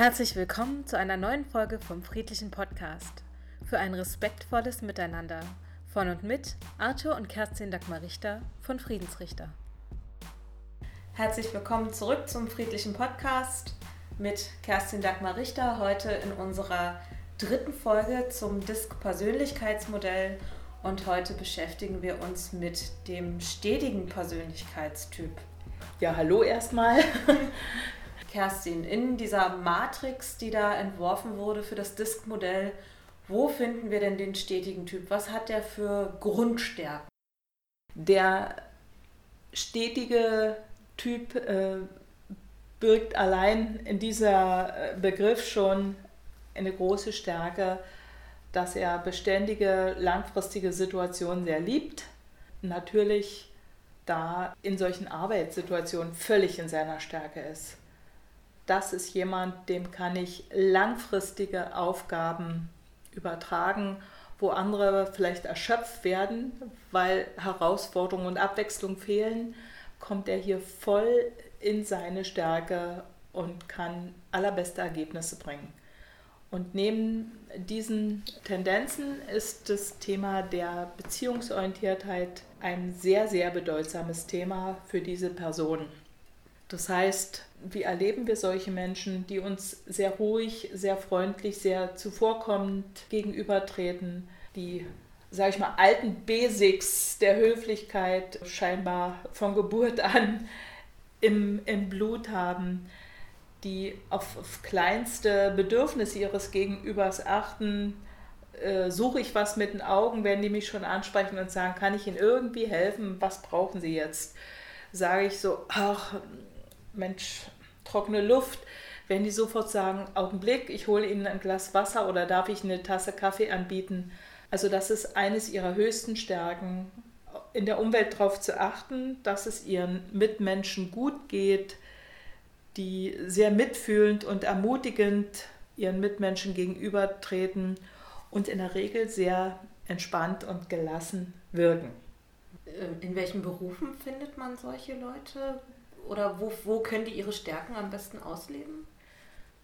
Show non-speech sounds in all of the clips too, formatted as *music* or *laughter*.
Herzlich willkommen zu einer neuen Folge vom Friedlichen Podcast. Für ein respektvolles Miteinander von und mit Arthur und Kerstin Dagmar Richter von Friedensrichter. Herzlich willkommen zurück zum Friedlichen Podcast mit Kerstin Dagmar Richter. Heute in unserer dritten Folge zum DISC-Persönlichkeitsmodell und heute beschäftigen wir uns mit dem stetigen Persönlichkeitstyp. Ja, hallo erstmal. Kerstin, in dieser Matrix, die da entworfen wurde für das Disk-Modell, wo finden wir denn den stetigen Typ? Was hat der für Grundstärken? Der stetige Typ äh, birgt allein in dieser äh, Begriff schon eine große Stärke, dass er beständige, langfristige Situationen sehr liebt. Natürlich da in solchen Arbeitssituationen völlig in seiner Stärke ist das ist jemand, dem kann ich langfristige Aufgaben übertragen, wo andere vielleicht erschöpft werden, weil Herausforderungen und Abwechslung fehlen, kommt er hier voll in seine Stärke und kann allerbeste Ergebnisse bringen. Und neben diesen Tendenzen ist das Thema der Beziehungsorientiertheit ein sehr, sehr bedeutsames Thema für diese Person. Das heißt, wie erleben wir solche Menschen, die uns sehr ruhig, sehr freundlich, sehr zuvorkommend gegenübertreten, die, sage ich mal, alten Basics der Höflichkeit scheinbar von Geburt *laughs* an im, im Blut haben, die auf, auf kleinste Bedürfnisse ihres Gegenübers achten, äh, suche ich was mit den Augen, wenn die mich schon ansprechen und sagen, kann ich Ihnen irgendwie helfen, was brauchen Sie jetzt? Sage ich so, ach, Mensch, trockene Luft, wenn die sofort sagen, Augenblick, ich hole Ihnen ein Glas Wasser oder darf ich eine Tasse Kaffee anbieten. Also das ist eines ihrer höchsten Stärken, in der Umwelt darauf zu achten, dass es ihren Mitmenschen gut geht, die sehr mitfühlend und ermutigend ihren Mitmenschen gegenübertreten und in der Regel sehr entspannt und gelassen wirken. In welchen Berufen findet man solche Leute? Oder wo, wo können die ihre Stärken am besten ausleben?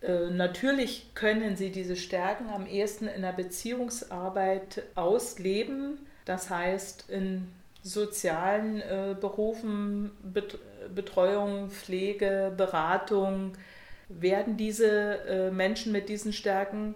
Äh, natürlich können sie diese Stärken am ehesten in der Beziehungsarbeit ausleben. Das heißt, in sozialen äh, Berufen, Bet Betreuung, Pflege, Beratung, werden diese äh, Menschen mit diesen Stärken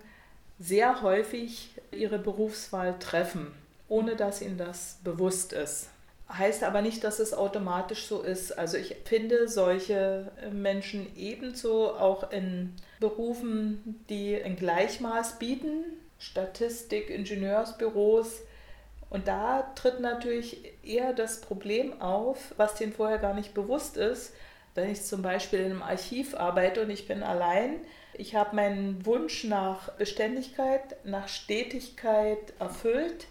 sehr häufig ihre Berufswahl treffen, ohne dass ihnen das bewusst ist. Heißt aber nicht, dass es automatisch so ist. Also ich finde solche Menschen ebenso auch in Berufen, die ein Gleichmaß bieten, Statistik, Ingenieursbüros. Und da tritt natürlich eher das Problem auf, was denen vorher gar nicht bewusst ist. Wenn ich zum Beispiel in einem Archiv arbeite und ich bin allein, ich habe meinen Wunsch nach Beständigkeit, nach Stetigkeit erfüllt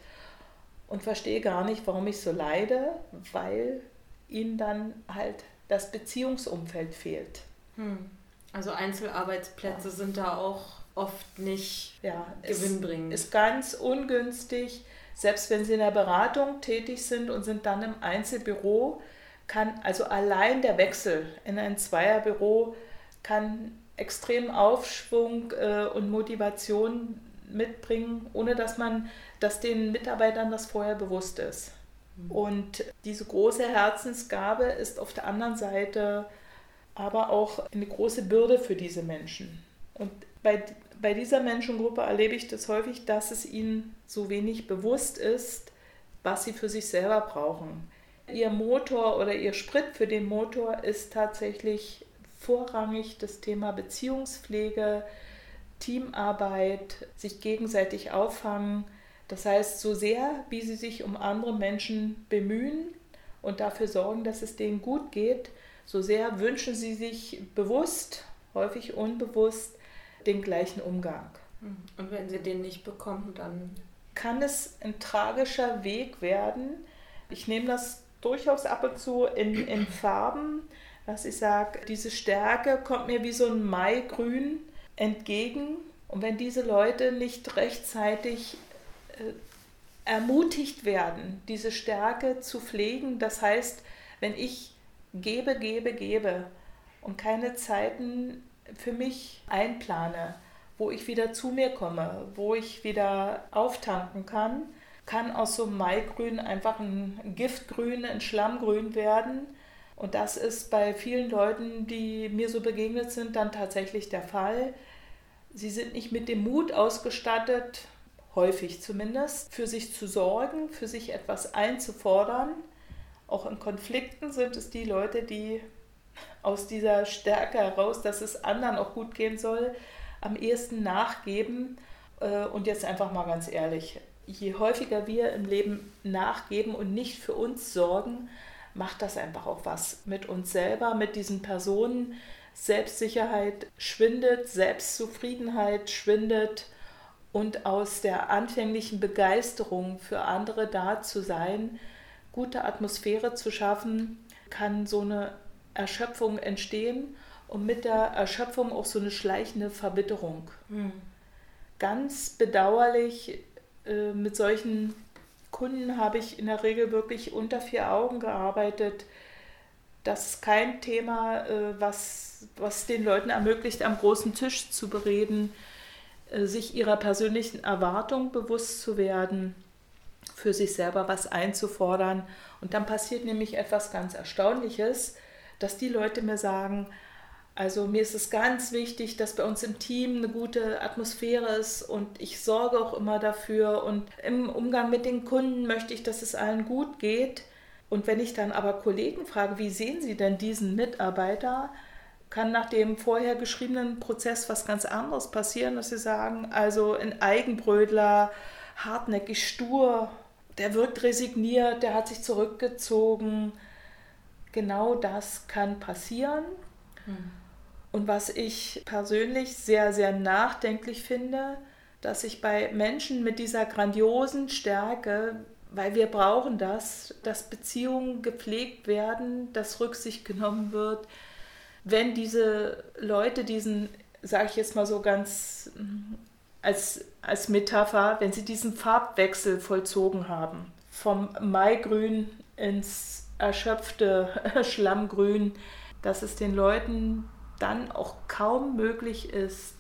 und verstehe gar nicht, warum ich so leide, weil ihnen dann halt das Beziehungsumfeld fehlt. Hm. Also Einzelarbeitsplätze ja. sind da auch oft nicht ja, gewinnbringend. Ist, ist ganz ungünstig. Selbst wenn sie in der Beratung tätig sind und sind dann im Einzelbüro, kann also allein der Wechsel in ein Zweierbüro kann extrem Aufschwung äh, und Motivation mitbringen, ohne dass man, dass den Mitarbeitern das vorher bewusst ist. Mhm. Und diese große Herzensgabe ist auf der anderen Seite aber auch eine große Bürde für diese Menschen. Und bei, bei dieser Menschengruppe erlebe ich das häufig, dass es ihnen so wenig bewusst ist, was sie für sich selber brauchen. Ihr Motor oder ihr Sprit für den Motor ist tatsächlich vorrangig das Thema Beziehungspflege, Teamarbeit, sich gegenseitig auffangen. Das heißt, so sehr, wie sie sich um andere Menschen bemühen und dafür sorgen, dass es denen gut geht, so sehr wünschen sie sich bewusst, häufig unbewusst, den gleichen Umgang. Und wenn sie den nicht bekommen, dann kann es ein tragischer Weg werden. Ich nehme das durchaus ab und zu in, in Farben, dass ich sage, diese Stärke kommt mir wie so ein Maigrün entgegen. Und wenn diese Leute nicht rechtzeitig äh, ermutigt werden, diese Stärke zu pflegen, das heißt, wenn ich gebe, gebe, gebe und keine Zeiten für mich einplane, wo ich wieder zu mir komme, wo ich wieder auftanken kann, kann aus so einem Maigrün einfach ein Giftgrün, ein Schlammgrün werden. Und das ist bei vielen Leuten, die mir so begegnet sind, dann tatsächlich der Fall. Sie sind nicht mit dem Mut ausgestattet, häufig zumindest, für sich zu sorgen, für sich etwas einzufordern. Auch in Konflikten sind es die Leute, die aus dieser Stärke heraus, dass es anderen auch gut gehen soll, am ehesten nachgeben. Äh, und jetzt einfach mal ganz ehrlich, je häufiger wir im Leben nachgeben und nicht für uns sorgen, macht das einfach auch was mit uns selber, mit diesen Personen. Selbstsicherheit schwindet, Selbstzufriedenheit schwindet und aus der anfänglichen Begeisterung für andere da zu sein, gute Atmosphäre zu schaffen, kann so eine Erschöpfung entstehen und mit der Erschöpfung auch so eine schleichende Verbitterung. Mhm. Ganz bedauerlich, äh, mit solchen Kunden habe ich in der Regel wirklich unter vier Augen gearbeitet. Das ist kein Thema, äh, was, was den Leuten ermöglicht, am großen Tisch zu bereden, äh, sich ihrer persönlichen Erwartung bewusst zu werden, für sich selber was einzufordern. Und dann passiert nämlich etwas ganz Erstaunliches dass die Leute mir sagen, also mir ist es ganz wichtig, dass bei uns im Team eine gute Atmosphäre ist und ich sorge auch immer dafür und im Umgang mit den Kunden möchte ich, dass es allen gut geht. Und wenn ich dann aber Kollegen frage, wie sehen Sie denn diesen Mitarbeiter, kann nach dem vorher geschriebenen Prozess was ganz anderes passieren, dass sie sagen, also ein Eigenbrödler, hartnäckig stur, der wirkt resigniert, der hat sich zurückgezogen, genau das kann passieren. Mhm. Und was ich persönlich sehr, sehr nachdenklich finde, dass ich bei Menschen mit dieser grandiosen Stärke, weil wir brauchen das, dass Beziehungen gepflegt werden, dass Rücksicht genommen wird, wenn diese Leute diesen, sage ich jetzt mal so ganz mm, als, als Metapher, wenn sie diesen Farbwechsel vollzogen haben, vom Maigrün ins erschöpfte *laughs* Schlammgrün, dass es den Leuten dann auch kaum möglich ist,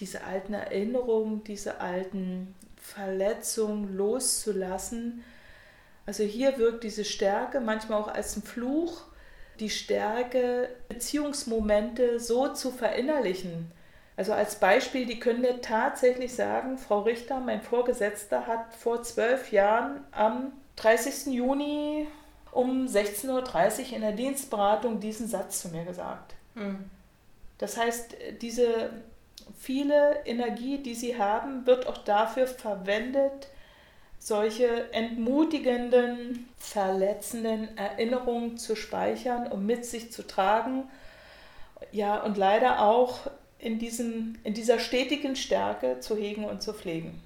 diese alten Erinnerungen, diese alten Verletzungen loszulassen. Also hier wirkt diese Stärke manchmal auch als ein Fluch, die Stärke, Beziehungsmomente so zu verinnerlichen. Also als Beispiel, die können mir tatsächlich sagen, Frau Richter, mein Vorgesetzter hat vor zwölf Jahren am 30. Juni um 16.30 Uhr in der Dienstberatung diesen Satz zu mir gesagt. Mhm. Das heißt, diese viele Energie, die sie haben, wird auch dafür verwendet, solche entmutigenden, verletzenden Erinnerungen zu speichern und mit sich zu tragen. Ja, und leider auch in, diesem, in dieser stetigen Stärke zu hegen und zu pflegen.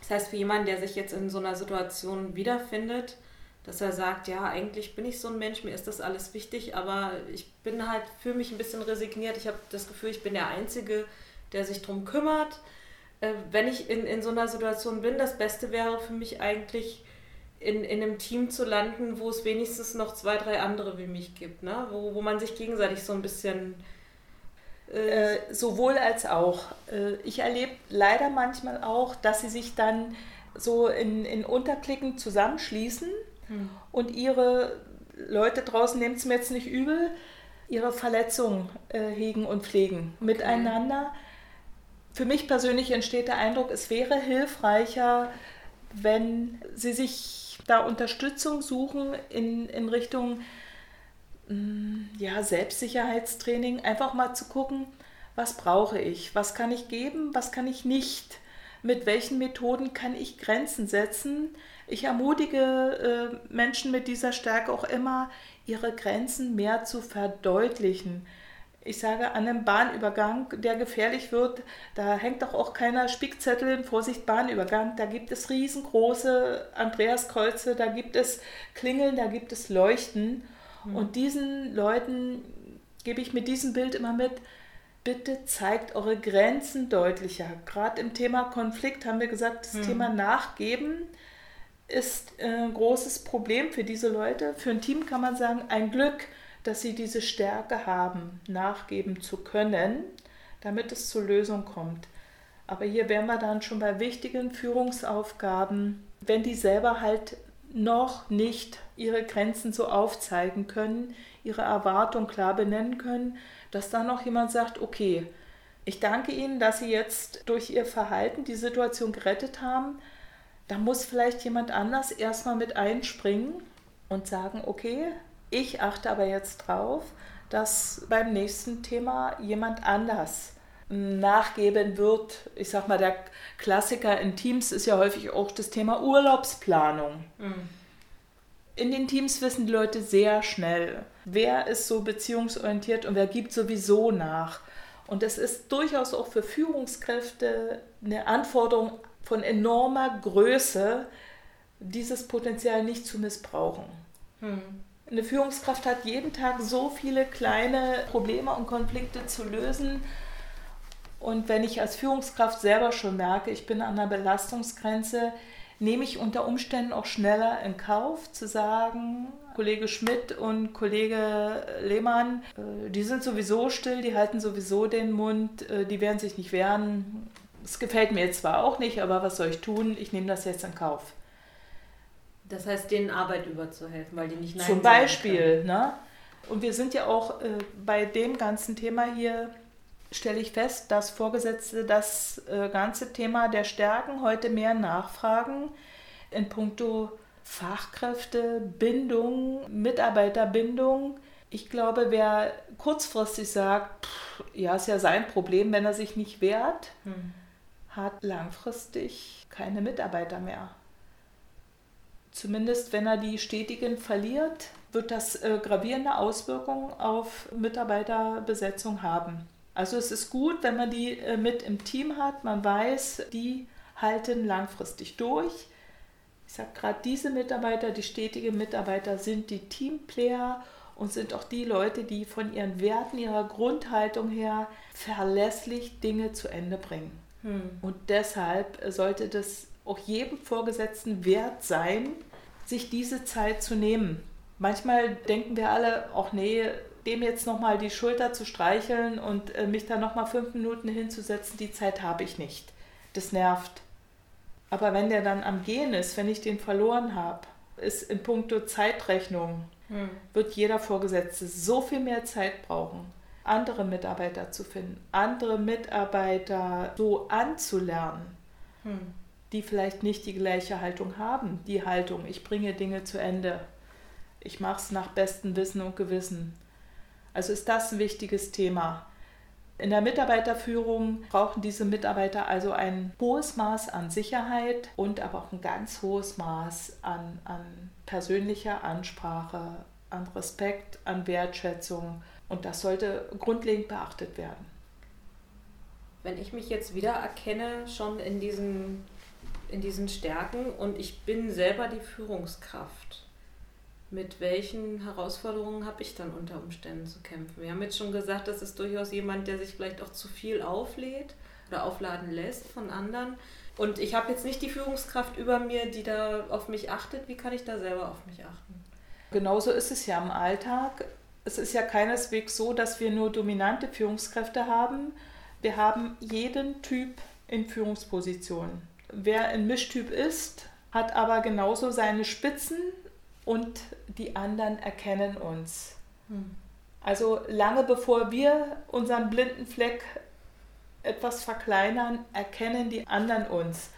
Das heißt, für jemanden, der sich jetzt in so einer Situation wiederfindet, dass er sagt, ja, eigentlich bin ich so ein Mensch, mir ist das alles wichtig, aber ich bin halt, fühle mich ein bisschen resigniert. Ich habe das Gefühl, ich bin der Einzige, der sich darum kümmert. Äh, wenn ich in, in so einer Situation bin, das Beste wäre für mich eigentlich, in, in einem Team zu landen, wo es wenigstens noch zwei, drei andere wie mich gibt, ne? wo, wo man sich gegenseitig so ein bisschen... Äh, äh, sowohl als auch. Äh, ich erlebe leider manchmal auch, dass sie sich dann so in, in Unterklicken zusammenschließen hm. Und ihre Leute draußen, nehmen es mir jetzt nicht übel, ihre Verletzungen äh, hegen und pflegen okay. miteinander. Für mich persönlich entsteht der Eindruck, es wäre hilfreicher, wenn sie sich da Unterstützung suchen in, in Richtung mh, hm, ja, Selbstsicherheitstraining, einfach mal zu gucken, was brauche ich, was kann ich geben, was kann ich nicht, mit welchen Methoden kann ich Grenzen setzen, ich ermutige äh, Menschen mit dieser Stärke auch immer, ihre Grenzen mehr zu verdeutlichen. Ich sage, an einem Bahnübergang, der gefährlich wird, da hängt doch auch keiner Spickzettel, Vorsicht, Bahnübergang. Da gibt es riesengroße Andreaskreuze, da gibt es Klingeln, da gibt es Leuchten. Mhm. Und diesen Leuten gebe ich mit diesem Bild immer mit, bitte zeigt eure Grenzen deutlicher. Gerade im Thema Konflikt haben wir gesagt, das mhm. Thema Nachgeben ist ein großes Problem für diese Leute. Für ein Team kann man sagen, ein Glück, dass sie diese Stärke haben, nachgeben zu können, damit es zur Lösung kommt. Aber hier wären wir dann schon bei wichtigen Führungsaufgaben, wenn die selber halt noch nicht ihre Grenzen so aufzeigen können, ihre Erwartung klar benennen können, dass dann noch jemand sagt, okay, ich danke Ihnen, dass Sie jetzt durch Ihr Verhalten die Situation gerettet haben. Da muss vielleicht jemand anders erstmal mit einspringen und sagen, okay, ich achte aber jetzt drauf, dass beim nächsten Thema jemand anders nachgeben wird. Ich sag mal, der Klassiker in Teams ist ja häufig auch das Thema Urlaubsplanung. Mhm. In den Teams wissen die Leute sehr schnell, wer ist so beziehungsorientiert und wer gibt sowieso nach. Und es ist durchaus auch für Führungskräfte eine Anforderung von enormer Größe, dieses Potenzial nicht zu missbrauchen. Hm. Eine Führungskraft hat jeden Tag so viele kleine Probleme und Konflikte zu lösen. Und wenn ich als Führungskraft selber schon merke, ich bin an der Belastungsgrenze, nehme ich unter Umständen auch schneller in Kauf zu sagen, Kollege Schmidt und Kollege Lehmann, äh, die sind sowieso still, die halten sowieso den Mund, äh, die werden sich nicht wehren. Es gefällt mir jetzt zwar auch nicht, aber was soll ich tun? Ich nehme das jetzt in Kauf. Das heißt, denen Arbeit überzuhelfen, weil die nicht Nein Zum Beispiel, ne? Und wir sind ja auch äh, bei dem ganzen Thema hier, stelle ich fest, dass Vorgesetzte das äh, ganze Thema der Stärken heute mehr nachfragen in puncto Fachkräftebindung, Mitarbeiterbindung. Ich glaube, wer kurzfristig sagt, pff, ja, ist ja sein Problem, wenn er sich nicht wehrt, hm. hat langfristig keine Mitarbeiter mehr. Zumindest wenn er die stetigen verliert, wird das äh, gravierende Auswirkungen auf Mitarbeiterbesetzung haben. Also es ist gut, wenn man die äh, mit im Team hat, man weiß, die halten langfristig durch. Ich sage gerade, diese Mitarbeiter, die stetigen Mitarbeiter sind die Teamplayer und sind auch die Leute, die von ihren Werten, ihrer Grundhaltung her verlässlich Dinge zu Ende bringen. Hm. Und deshalb sollte das auch jedem Vorgesetzten wert sein, sich diese Zeit zu nehmen. Manchmal denken wir alle, auch nee, dem jetzt nochmal die Schulter zu streicheln und äh, mich da nochmal fünf Minuten hinzusetzen, die Zeit habe ich nicht. Das nervt. Aber wenn der dann am Gehen ist, wenn ich den verloren habe, ist in puncto Zeitrechnung, hm. wird jeder Vorgesetzte so viel mehr Zeit brauchen, andere Mitarbeiter zu finden, andere Mitarbeiter so anzulernen. Hm die vielleicht nicht die gleiche Haltung haben. Die Haltung, ich bringe Dinge zu Ende. Ich mache es nach bestem Wissen und Gewissen. Also ist das ein wichtiges Thema. In der Mitarbeiterführung brauchen diese Mitarbeiter also ein hohes Maß an Sicherheit und aber auch ein ganz hohes Maß an, an persönlicher Ansprache, an Respekt, an Wertschätzung. Und das sollte grundlegend beachtet werden. Wenn ich mich jetzt wieder erkenne, schon in diesem in diesen Stärken und ich bin selber die Führungskraft. Mit welchen Herausforderungen habe ich dann unter Umständen zu kämpfen? Wir haben jetzt schon gesagt, das ist durchaus jemand, der sich vielleicht auch zu viel auflädt oder aufladen lässt von anderen. Und ich habe jetzt nicht die Führungskraft über mir, die da auf mich achtet. Wie kann ich da selber auf mich achten? Genauso ist es ja im Alltag. Es ist ja keineswegs so, dass wir nur dominante Führungskräfte haben. Wir haben jeden Typ in Führungspositionen. Wer ein Mischtyp ist, hat aber genauso seine Spitzen und die anderen erkennen uns. Hm. Also lange bevor wir unseren blinden Fleck etwas verkleinern, erkennen die anderen uns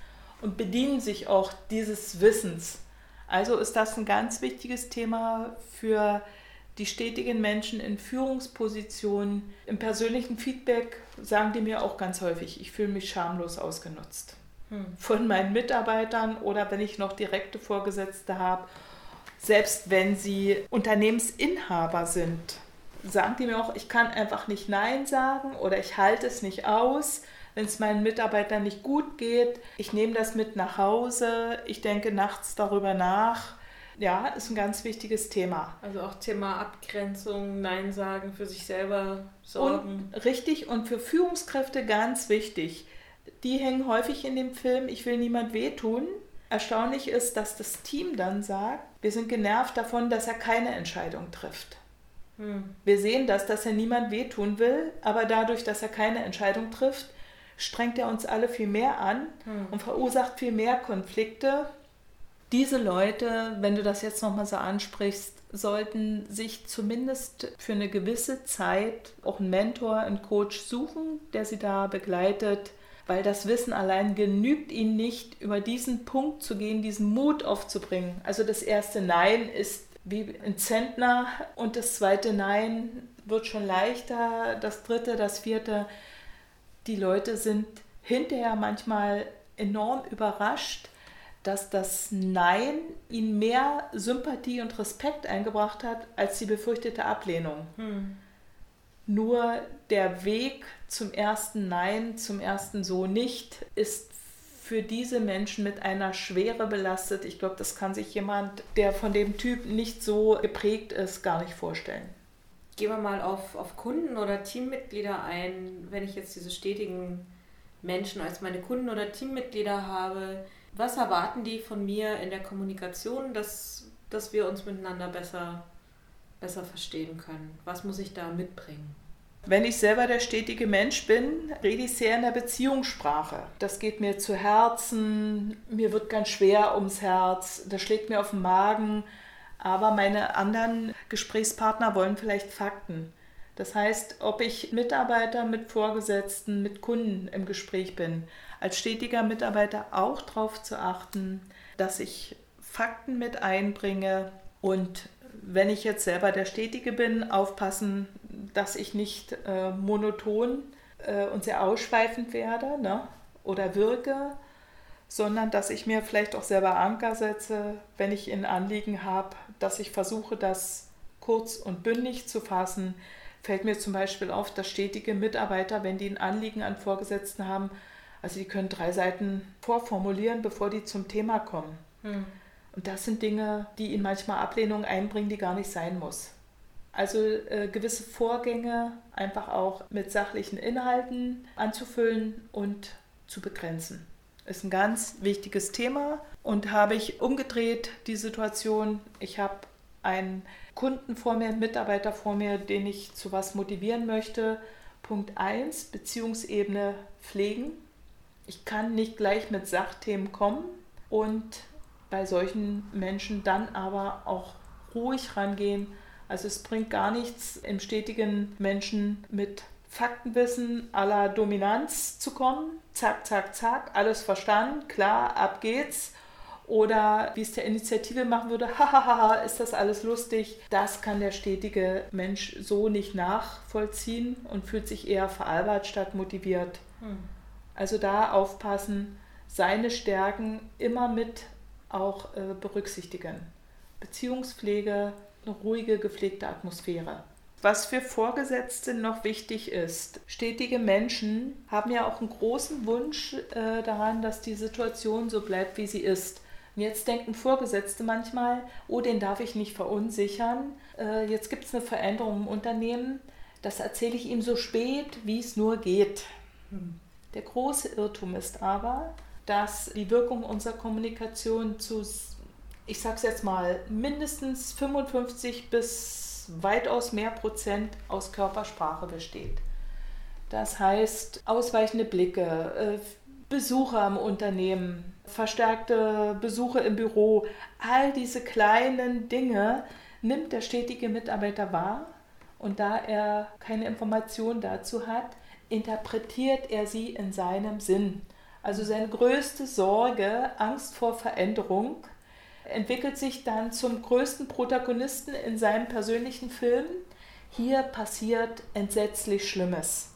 und bedienen sich auch dieses Wissens. Also ist das ein ganz wichtiges Thema für die stetigen Menschen in Führungspositionen. Im persönlichen Feedback sagen die mir auch ganz häufig, ich fühle mich schamlos ausgenutzt von meinen Mitarbeitern oder wenn ich noch direkte Vorgesetzte habe, selbst wenn sie Unternehmensinhaber sind, sagen die mir auch, ich kann einfach nicht Nein sagen oder ich halte es nicht aus, wenn es meinen Mitarbeitern nicht gut geht. Ich nehme das mit nach Hause, ich denke nachts darüber nach. Ja, ist ein ganz wichtiges Thema. Also auch Thema Abgrenzung, Nein sagen, für sich selber sorgen. Und, richtig und für Führungskräfte ganz wichtig die hängen häufig in dem Film Ich will niemand wehtun. Erstaunlich ist, dass das Team dann sagt, wir sind genervt davon, dass er keine Entscheidung trifft. Hm. Wir sehen das, dass er niemand wehtun will, aber dadurch, dass er keine Entscheidung trifft, strengt er uns alle viel mehr an hm. und verursacht viel mehr Konflikte. Diese Leute, wenn du das jetzt nochmal so ansprichst, sollten sich zumindest für eine gewisse Zeit auch einen Mentor, einen Coach suchen, der sie da begleitet, weil das Wissen allein genügt ihnen nicht, über diesen Punkt zu gehen, diesen Mut aufzubringen. Also das erste Nein ist wie ein Zentner und das zweite Nein wird schon leichter, das dritte, das vierte. Die Leute sind hinterher manchmal enorm überrascht, dass das Nein ihnen mehr Sympathie und Respekt eingebracht hat als die befürchtete Ablehnung. Hm. Nur der Weg zum ersten Nein, zum ersten So nicht, ist für diese Menschen mit einer Schwere belastet. Ich glaube, das kann sich jemand, der von dem Typ nicht so geprägt ist, gar nicht vorstellen. Gehen wir mal auf, auf Kunden oder Teammitglieder ein. Wenn ich jetzt diese stetigen Menschen als meine Kunden oder Teammitglieder habe, was erwarten die von mir in der Kommunikation, dass, dass wir uns miteinander besser, besser verstehen können? Was muss ich da mitbringen? Wenn ich selber der stetige Mensch bin, rede ich sehr in der Beziehungssprache. Das geht mir zu Herzen, mir wird ganz schwer ums Herz, das schlägt mir auf den Magen. Aber meine anderen Gesprächspartner wollen vielleicht Fakten. Das heißt, ob ich Mitarbeiter mit Vorgesetzten, mit Kunden im Gespräch bin, als stetiger Mitarbeiter auch darauf zu achten, dass ich Fakten mit einbringe und wenn ich jetzt selber der Stetige bin, aufpassen, dass ich nicht äh, monoton äh, und sehr ausschweifend werde ne? oder wirke, sondern dass ich mir vielleicht auch selber Anker setze, wenn ich ein Anliegen habe, dass ich versuche, das kurz und bündig zu fassen. Fällt mir zum Beispiel auf, dass stetige Mitarbeiter, wenn die ein Anliegen an Vorgesetzten haben, also die können drei Seiten vorformulieren, bevor die zum Thema kommen. Hm. Und das sind Dinge, die ihnen manchmal Ablehnung einbringen, die gar nicht sein muss. Also äh, gewisse Vorgänge einfach auch mit sachlichen Inhalten anzufüllen und zu begrenzen. Ist ein ganz wichtiges Thema und habe ich umgedreht die Situation. Ich habe einen Kunden vor mir, einen Mitarbeiter vor mir, den ich zu was motivieren möchte. Punkt 1, Beziehungsebene pflegen. Ich kann nicht gleich mit Sachthemen kommen und bei solchen Menschen dann aber auch ruhig rangehen. Also es bringt gar nichts, im stetigen Menschen mit Faktenwissen aller Dominanz zu kommen. Zack, zack, zack, alles verstanden, klar, ab geht's. Oder wie es der Initiative machen würde, *laughs* hahaha, ist das alles lustig. Das kann der stetige Mensch so nicht nachvollziehen und fühlt sich eher veralbert statt motiviert. Hm. Also da aufpassen, seine Stärken immer mit auch äh, berücksichtigen. Beziehungspflege, eine ruhige, gepflegte Atmosphäre. Was für Vorgesetzte noch wichtig ist, stetige Menschen haben ja auch einen großen Wunsch äh, daran, dass die Situation so bleibt, wie sie ist. Und jetzt denken Vorgesetzte manchmal, oh, den darf ich nicht verunsichern. Äh, jetzt gibt es eine Veränderung im Unternehmen. Das erzähle ich ihm so spät, wie es nur geht. Hm. Der große Irrtum ist aber, dass die Wirkung unserer Kommunikation zu, ich sage es jetzt mal, mindestens 55 bis weitaus mehr Prozent aus Körpersprache besteht. Das heißt, ausweichende Blicke, äh, Besucher im Unternehmen, verstärkte Besuche im Büro, all diese kleinen Dinge nimmt der stetige Mitarbeiter wahr und da er keine Information dazu hat, interpretiert er sie in seinem Sinn. Also seine größte Sorge, Angst vor Veränderung, entwickelt sich dann zum größten Protagonisten in seinem persönlichen Film. Hier passiert entsetzlich Schlimmes.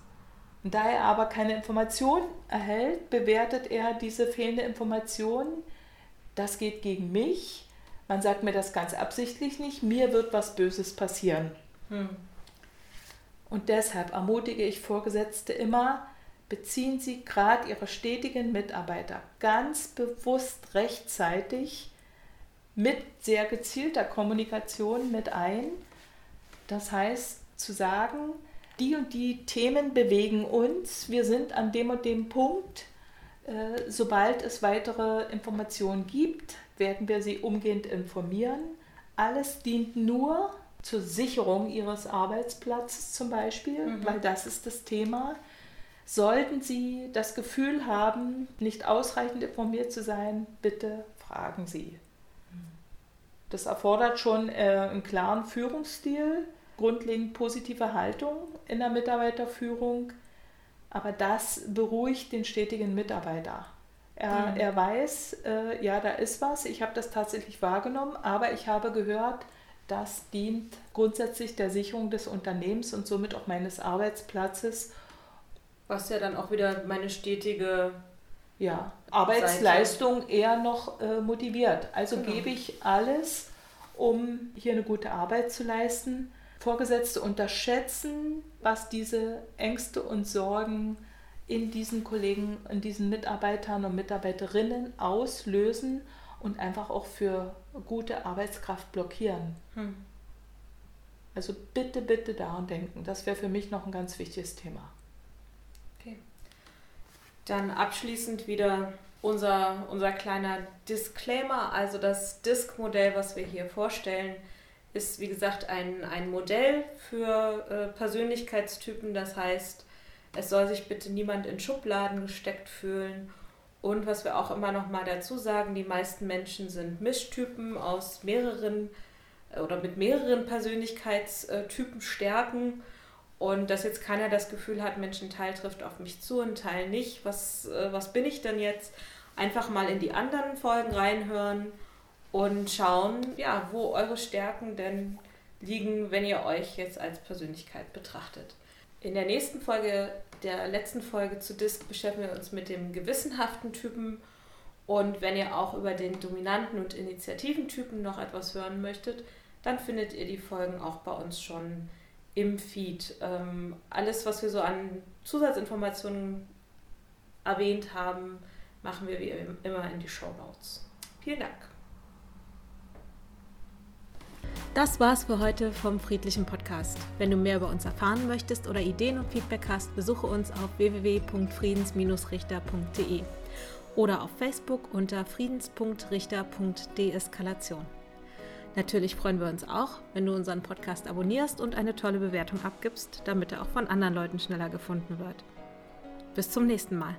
Und da er aber keine Information erhält, bewertet er diese fehlende Information, das geht gegen mich, man sagt mir das ganz absichtlich nicht, mir wird was Böses passieren. Hm. Und deshalb ermutige ich Vorgesetzte immer, beziehen Sie gerade Ihre stetigen Mitarbeiter ganz bewusst rechtzeitig mit sehr gezielter Kommunikation mit ein. Das heißt zu sagen, die und die Themen bewegen uns, wir sind an dem und dem Punkt. Äh, sobald es weitere Informationen gibt, werden wir Sie umgehend informieren. Alles dient nur zur Sicherung ihres Arbeitsplatzes zum Beispiel, mhm. weil das ist das Thema. Sollten Sie das Gefühl haben, nicht ausreichend informiert zu sein, bitte fragen Sie. Das erfordert schon äh, einen klaren Führungsstil, grundlegend positive Haltung in der Mitarbeiterführung, aber das beruhigt den stetigen Mitarbeiter. Er, mhm. er weiß, äh, ja, da ist was, ich habe das tatsächlich wahrgenommen, aber ich habe gehört, das dient grundsätzlich der Sicherung des Unternehmens und somit auch meines Arbeitsplatzes. Was ja dann auch wieder meine stetige ja, Arbeitsleistung Seite. eher noch äh, motiviert. Also genau. gebe ich alles, um hier eine gute Arbeit zu leisten. Vorgesetzte unterschätzen, was diese Ängste und Sorgen in diesen Kollegen, in diesen Mitarbeitern und Mitarbeiterinnen auslösen und einfach auch für gute Arbeitskraft blockieren. Hm. Also bitte, bitte daran denken. Das wäre für mich noch ein ganz wichtiges Thema. Dann abschließend wieder unser, unser kleiner Disclaimer. Also das Disk-Modell, was wir hier vorstellen, ist wie gesagt ein, ein Modell für äh, Persönlichkeitstypen. Das heißt, es soll sich bitte niemand in Schubladen gesteckt fühlen. Und was wir auch immer noch mal dazu sagen, die meisten Menschen sind Mischtypen aus mehreren äh, oder mit mehreren Persönlichkeitstypen Stärken. Und dass jetzt keiner das Gefühl hat, Mensch, ein Teil trifft auf mich zu, ein Teil nicht. Was, äh, was bin ich denn jetzt? Einfach mal in die anderen Folgen reinhören und schauen, ja, wo eure Stärken denn liegen, wenn ihr euch jetzt als Persönlichkeit betrachtet. In der nächsten Folge, der letzten Folge zu Disk, beschäftigen wir uns mit dem gewissenhaften Typen. Und wenn ihr auch über den dominanten und Initiativentypen noch etwas hören möchtet, dann findet ihr die Folgen auch bei uns schon im Feed. Ähm, alles, was wir so an Zusatzinformationen erwähnt haben, machen wir wie immer in die Show Notes. Vielen Dank. Das war's für heute vom Friedlichen Podcast. Wenn du mehr über uns erfahren möchtest oder Ideen und Feedback hast, besuche uns auf www.friedens-richter.de oder auf Facebook unter friedens.richter.deeskalation. Natürlich freuen wir uns auch, wenn du unseren Podcast abonnierst und eine tolle Bewertung abgibst, damit er auch von anderen Leuten schneller gefunden wird. Bis zum nächsten Mal.